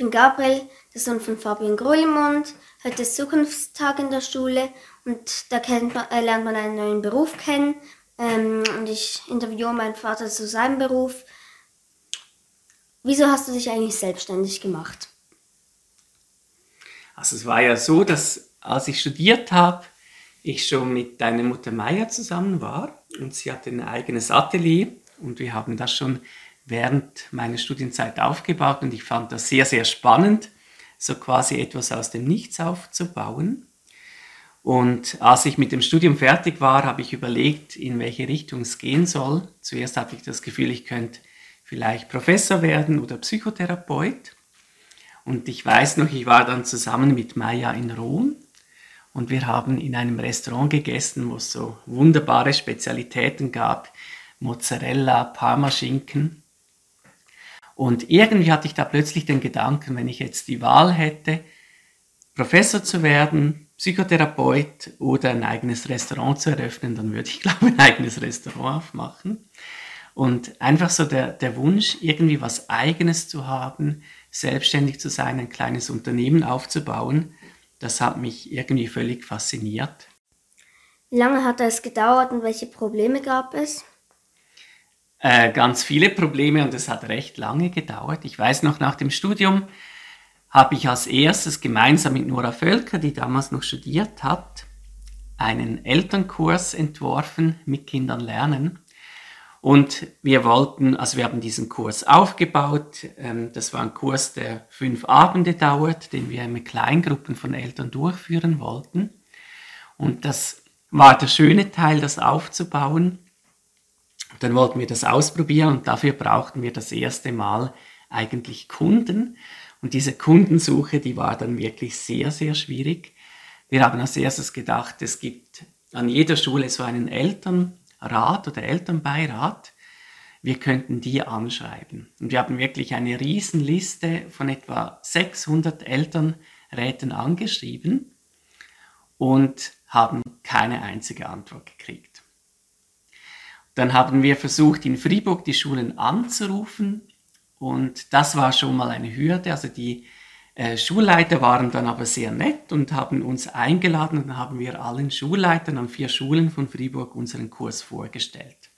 bin Gabriel, der Sohn von Fabian Grollemund. Heute ist Zukunftstag in der Schule und da man, äh, lernt man einen neuen Beruf kennen. Ähm, und ich interviewe meinen Vater zu seinem Beruf. Wieso hast du dich eigentlich selbstständig gemacht? Also es war ja so, dass als ich studiert habe, ich schon mit deiner Mutter Meier zusammen war und sie hatte ein eigenes Atelier und wir haben das schon während meiner Studienzeit aufgebaut und ich fand das sehr, sehr spannend, so quasi etwas aus dem Nichts aufzubauen. Und als ich mit dem Studium fertig war, habe ich überlegt, in welche Richtung es gehen soll. Zuerst hatte ich das Gefühl, ich könnte vielleicht Professor werden oder Psychotherapeut. Und ich weiß noch, ich war dann zusammen mit Maya in Rom und wir haben in einem Restaurant gegessen, wo es so wunderbare Spezialitäten gab. Mozzarella, Parmaschinken. Und irgendwie hatte ich da plötzlich den Gedanken, wenn ich jetzt die Wahl hätte, Professor zu werden, Psychotherapeut oder ein eigenes Restaurant zu eröffnen, dann würde ich, glaube ich, ein eigenes Restaurant aufmachen. Und einfach so der, der Wunsch, irgendwie was Eigenes zu haben, selbstständig zu sein, ein kleines Unternehmen aufzubauen, das hat mich irgendwie völlig fasziniert. Wie lange hat es gedauert und welche Probleme gab es? Äh, ganz viele Probleme und es hat recht lange gedauert. Ich weiß noch, nach dem Studium habe ich als erstes gemeinsam mit Nora Völker, die damals noch studiert hat, einen Elternkurs entworfen mit Kindern lernen. Und wir wollten, also wir haben diesen Kurs aufgebaut. Ähm, das war ein Kurs, der fünf Abende dauert, den wir mit Kleingruppen von Eltern durchführen wollten. Und das war der schöne Teil, das aufzubauen. Dann wollten wir das ausprobieren und dafür brauchten wir das erste Mal eigentlich Kunden. Und diese Kundensuche, die war dann wirklich sehr, sehr schwierig. Wir haben als erstes gedacht, es gibt an jeder Schule so einen Elternrat oder Elternbeirat. Wir könnten die anschreiben. Und wir haben wirklich eine Riesenliste von etwa 600 Elternräten angeschrieben und haben keine einzige Antwort gekriegt. Dann haben wir versucht, in Fribourg die Schulen anzurufen und das war schon mal eine Hürde. Also die äh, Schulleiter waren dann aber sehr nett und haben uns eingeladen und dann haben wir allen Schulleitern an vier Schulen von Fribourg unseren Kurs vorgestellt.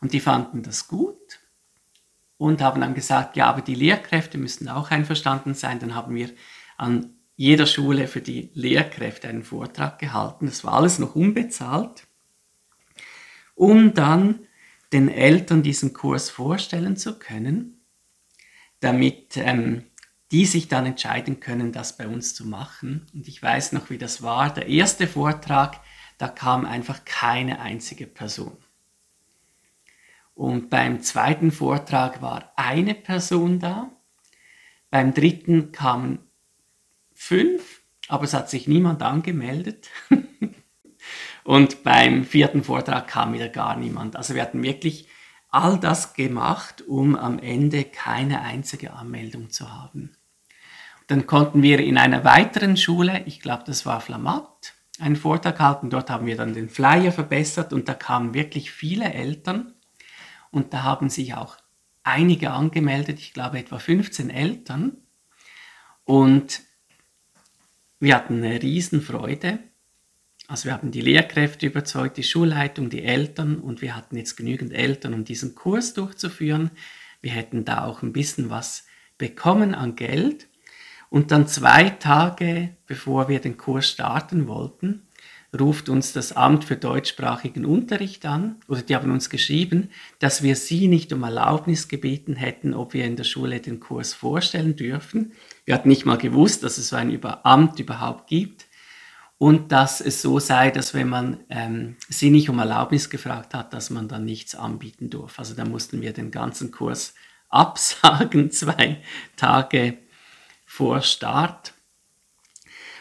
Und die fanden das gut und haben dann gesagt, ja, aber die Lehrkräfte müssen auch einverstanden sein. Dann haben wir an jeder Schule für die Lehrkräfte einen Vortrag gehalten. Das war alles noch unbezahlt, um dann den Eltern diesen Kurs vorstellen zu können damit ähm, die sich dann entscheiden können, das bei uns zu machen. Und ich weiß noch, wie das war. Der erste Vortrag, da kam einfach keine einzige Person. Und beim zweiten Vortrag war eine Person da. Beim dritten kamen fünf, aber es hat sich niemand angemeldet. Und beim vierten Vortrag kam wieder gar niemand. Also wir hatten wirklich all das gemacht, um am Ende keine einzige Anmeldung zu haben. Dann konnten wir in einer weiteren Schule, ich glaube, das war Flamatt, einen Vortrag halten. Dort haben wir dann den Flyer verbessert und da kamen wirklich viele Eltern und da haben sich auch einige angemeldet, ich glaube etwa 15 Eltern. Und wir hatten eine Riesenfreude also wir haben die Lehrkräfte überzeugt, die Schulleitung, die Eltern und wir hatten jetzt genügend Eltern, um diesen Kurs durchzuführen. Wir hätten da auch ein bisschen was bekommen an Geld. Und dann zwei Tage bevor wir den Kurs starten wollten, ruft uns das Amt für deutschsprachigen Unterricht an, oder die haben uns geschrieben, dass wir sie nicht um Erlaubnis gebeten hätten, ob wir in der Schule den Kurs vorstellen dürfen. Wir hatten nicht mal gewusst, dass es so ein Amt überhaupt gibt und dass es so sei, dass wenn man ähm, sie nicht um Erlaubnis gefragt hat, dass man dann nichts anbieten durfte. Also da mussten wir den ganzen Kurs absagen, zwei Tage vor Start.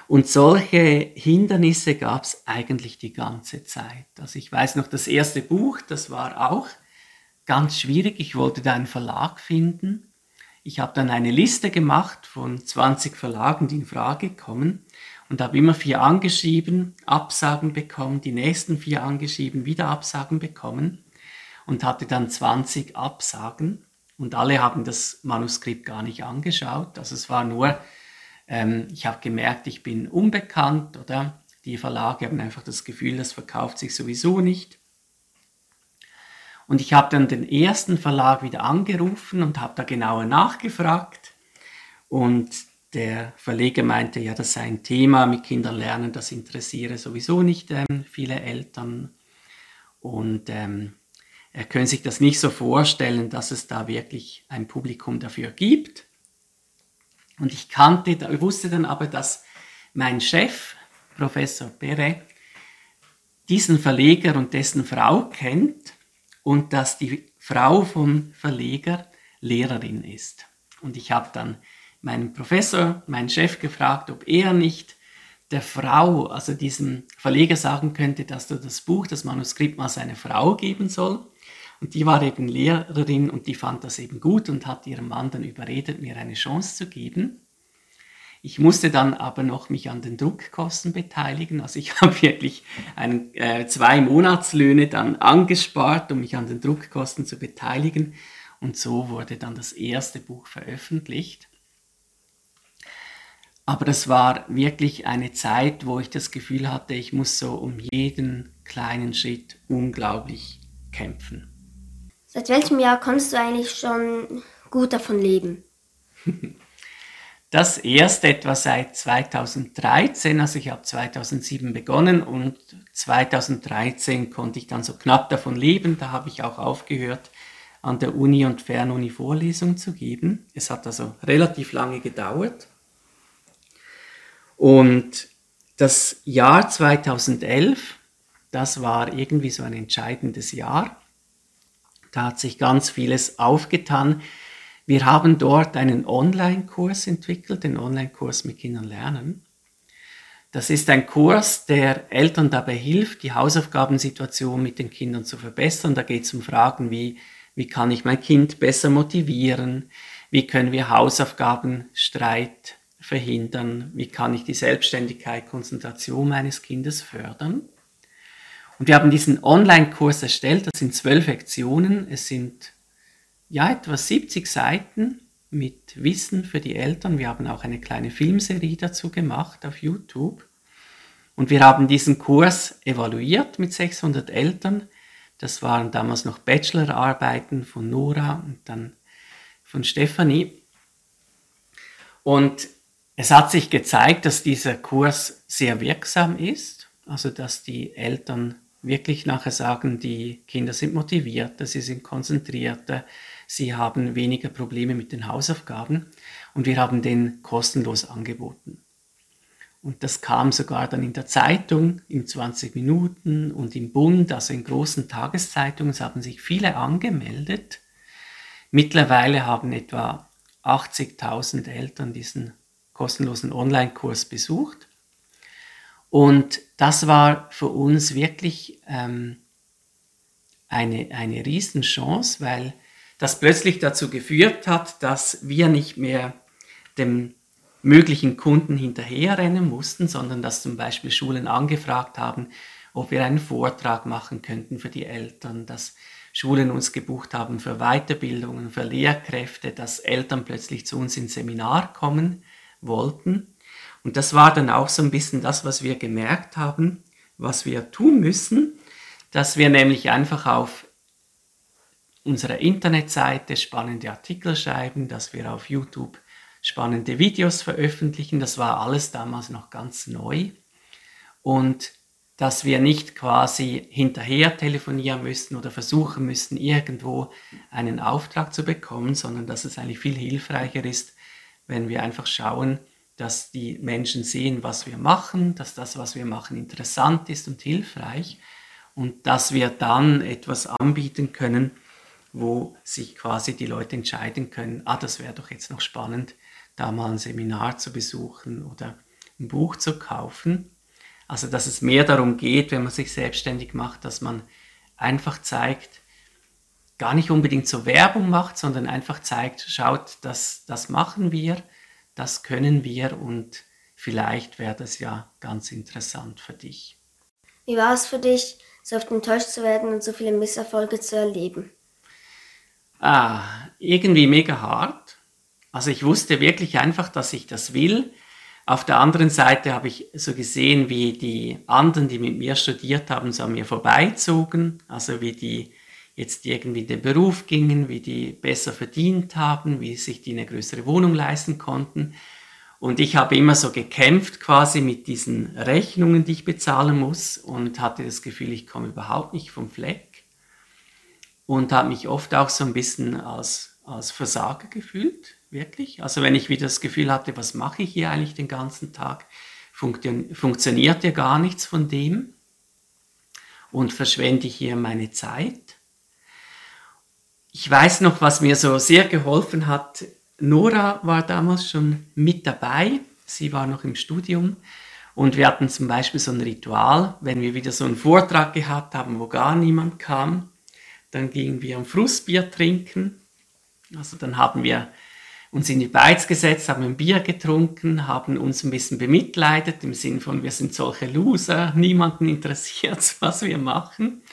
Und solche Hindernisse gab es eigentlich die ganze Zeit. Also ich weiß noch, das erste Buch, das war auch ganz schwierig. Ich wollte da einen Verlag finden. Ich habe dann eine Liste gemacht von 20 Verlagen, die in Frage kommen und habe immer vier angeschrieben, Absagen bekommen, die nächsten vier angeschrieben, wieder Absagen bekommen und hatte dann 20 Absagen. und alle haben das Manuskript gar nicht angeschaut. Also es war nur, ähm, ich habe gemerkt, ich bin unbekannt oder die Verlage haben einfach das Gefühl, das verkauft sich sowieso nicht. Und ich habe dann den ersten Verlag wieder angerufen und habe da genauer nachgefragt. Und der Verleger meinte, ja, das sei ein Thema mit Kindern lernen, das interessiere sowieso nicht ähm, viele Eltern. Und ähm, er könne sich das nicht so vorstellen, dass es da wirklich ein Publikum dafür gibt. Und ich kannte, wusste dann aber, dass mein Chef, Professor Perret, diesen Verleger und dessen Frau kennt und dass die Frau vom Verleger Lehrerin ist. Und ich habe dann meinen Professor, meinen Chef gefragt, ob er nicht der Frau, also diesem Verleger sagen könnte, dass er das Buch, das Manuskript mal seiner Frau geben soll. Und die war eben Lehrerin und die fand das eben gut und hat ihrem Mann dann überredet, mir eine Chance zu geben. Ich musste dann aber noch mich an den Druckkosten beteiligen. Also ich habe wirklich einen, äh, zwei Monatslöhne dann angespart, um mich an den Druckkosten zu beteiligen. Und so wurde dann das erste Buch veröffentlicht. Aber das war wirklich eine Zeit, wo ich das Gefühl hatte, ich muss so um jeden kleinen Schritt unglaublich kämpfen. Seit welchem Jahr konntest du eigentlich schon gut davon leben? Das erst etwa seit 2013, also ich habe 2007 begonnen und 2013 konnte ich dann so knapp davon leben. Da habe ich auch aufgehört, an der Uni und Fernuni Vorlesungen zu geben. Es hat also relativ lange gedauert. Und das Jahr 2011, das war irgendwie so ein entscheidendes Jahr. Da hat sich ganz vieles aufgetan. Wir haben dort einen Online-Kurs entwickelt, den Online-Kurs mit Kindern lernen. Das ist ein Kurs, der Eltern dabei hilft, die Hausaufgabensituation mit den Kindern zu verbessern. Da geht es um Fragen wie, wie kann ich mein Kind besser motivieren? Wie können wir Hausaufgabenstreit verhindern? Wie kann ich die Selbstständigkeit, Konzentration meines Kindes fördern? Und wir haben diesen Online-Kurs erstellt. Das sind zwölf Lektionen. Es sind ja etwa 70 Seiten mit Wissen für die Eltern. Wir haben auch eine kleine Filmserie dazu gemacht auf YouTube. Und wir haben diesen Kurs evaluiert mit 600 Eltern. Das waren damals noch Bachelorarbeiten von Nora und dann von Stefanie. Und es hat sich gezeigt, dass dieser Kurs sehr wirksam ist, also dass die Eltern wirklich nachher sagen, die Kinder sind motivierter, sie sind konzentrierter, sie haben weniger Probleme mit den Hausaufgaben und wir haben den kostenlos angeboten. Und das kam sogar dann in der Zeitung in 20 Minuten und im Bund, also in großen Tageszeitungen, es haben sich viele angemeldet. Mittlerweile haben etwa 80.000 Eltern diesen kostenlosen Online-Kurs besucht. Und das war für uns wirklich ähm, eine, eine Riesenchance, weil das plötzlich dazu geführt hat, dass wir nicht mehr dem möglichen Kunden hinterherrennen mussten, sondern dass zum Beispiel Schulen angefragt haben, ob wir einen Vortrag machen könnten für die Eltern, dass Schulen uns gebucht haben für Weiterbildungen, für Lehrkräfte, dass Eltern plötzlich zu uns ins Seminar kommen wollten. Und das war dann auch so ein bisschen das, was wir gemerkt haben, was wir tun müssen, dass wir nämlich einfach auf unserer Internetseite spannende Artikel schreiben, dass wir auf YouTube spannende Videos veröffentlichen. Das war alles damals noch ganz neu. Und dass wir nicht quasi hinterher telefonieren müssten oder versuchen müssten, irgendwo einen Auftrag zu bekommen, sondern dass es eigentlich viel hilfreicher ist, wenn wir einfach schauen, dass die Menschen sehen, was wir machen, dass das, was wir machen, interessant ist und hilfreich und dass wir dann etwas anbieten können, wo sich quasi die Leute entscheiden können, ah, das wäre doch jetzt noch spannend, da mal ein Seminar zu besuchen oder ein Buch zu kaufen. Also dass es mehr darum geht, wenn man sich selbstständig macht, dass man einfach zeigt, gar nicht unbedingt zur Werbung macht, sondern einfach zeigt, schaut, das, das machen wir, das können wir und vielleicht wäre das ja ganz interessant für dich. Wie war es für dich, so oft enttäuscht zu werden und so viele Misserfolge zu erleben? Ah, irgendwie mega hart. Also ich wusste wirklich einfach, dass ich das will. Auf der anderen Seite habe ich so gesehen, wie die anderen, die mit mir studiert haben, so an mir vorbeizogen. Also wie die jetzt irgendwie in den Beruf gingen, wie die besser verdient haben, wie sich die eine größere Wohnung leisten konnten. Und ich habe immer so gekämpft quasi mit diesen Rechnungen, die ich bezahlen muss und hatte das Gefühl, ich komme überhaupt nicht vom Fleck und habe mich oft auch so ein bisschen als, als Versager gefühlt, wirklich. Also wenn ich wieder das Gefühl hatte, was mache ich hier eigentlich den ganzen Tag, funktioniert ja gar nichts von dem und verschwende ich hier meine Zeit. Ich weiß noch, was mir so sehr geholfen hat. Nora war damals schon mit dabei. Sie war noch im Studium. Und wir hatten zum Beispiel so ein Ritual, wenn wir wieder so einen Vortrag gehabt haben, wo gar niemand kam, dann gingen wir ein Frustbier trinken. Also dann haben wir uns in die Beiz gesetzt, haben ein Bier getrunken, haben uns ein bisschen bemitleidet, im Sinn von, wir sind solche Loser, niemanden interessiert, was wir machen.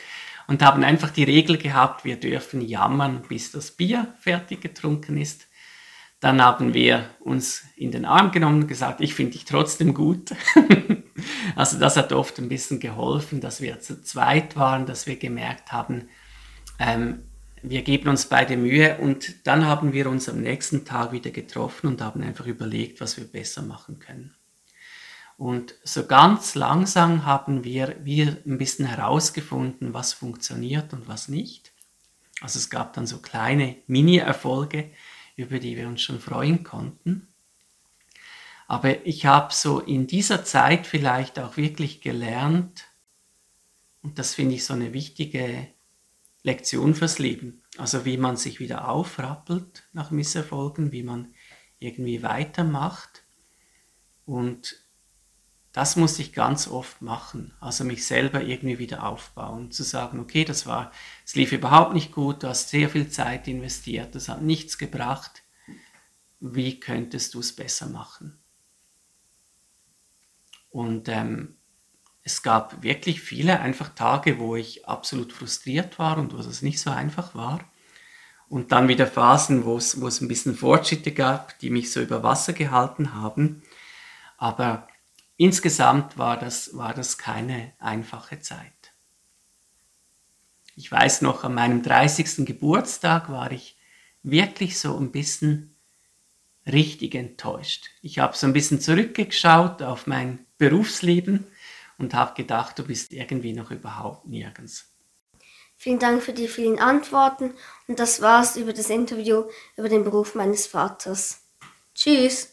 Und haben einfach die Regel gehabt, wir dürfen jammern, bis das Bier fertig getrunken ist. Dann haben wir uns in den Arm genommen und gesagt, ich finde dich trotzdem gut. also das hat oft ein bisschen geholfen, dass wir zu zweit waren, dass wir gemerkt haben, ähm, wir geben uns beide Mühe und dann haben wir uns am nächsten Tag wieder getroffen und haben einfach überlegt, was wir besser machen können. Und so ganz langsam haben wir, wir ein bisschen herausgefunden, was funktioniert und was nicht. Also es gab dann so kleine Mini-Erfolge, über die wir uns schon freuen konnten. Aber ich habe so in dieser Zeit vielleicht auch wirklich gelernt, und das finde ich so eine wichtige Lektion fürs Leben. Also wie man sich wieder aufrappelt nach Misserfolgen, wie man irgendwie weitermacht. Und das muss ich ganz oft machen. Also mich selber irgendwie wieder aufbauen. Zu sagen, okay, das war, es lief überhaupt nicht gut, du hast sehr viel Zeit investiert, das hat nichts gebracht. Wie könntest du es besser machen? Und ähm, es gab wirklich viele einfach Tage, wo ich absolut frustriert war und wo es nicht so einfach war. Und dann wieder Phasen, wo es, wo es ein bisschen Fortschritte gab, die mich so über Wasser gehalten haben. Aber insgesamt war das, war das keine einfache Zeit. Ich weiß noch, an meinem 30. Geburtstag war ich wirklich so ein bisschen richtig enttäuscht. Ich habe so ein bisschen zurückgeschaut auf mein Berufsleben und habe gedacht, du bist irgendwie noch überhaupt nirgends. Vielen Dank für die vielen Antworten und das war's über das Interview über den Beruf meines Vaters. Tschüss.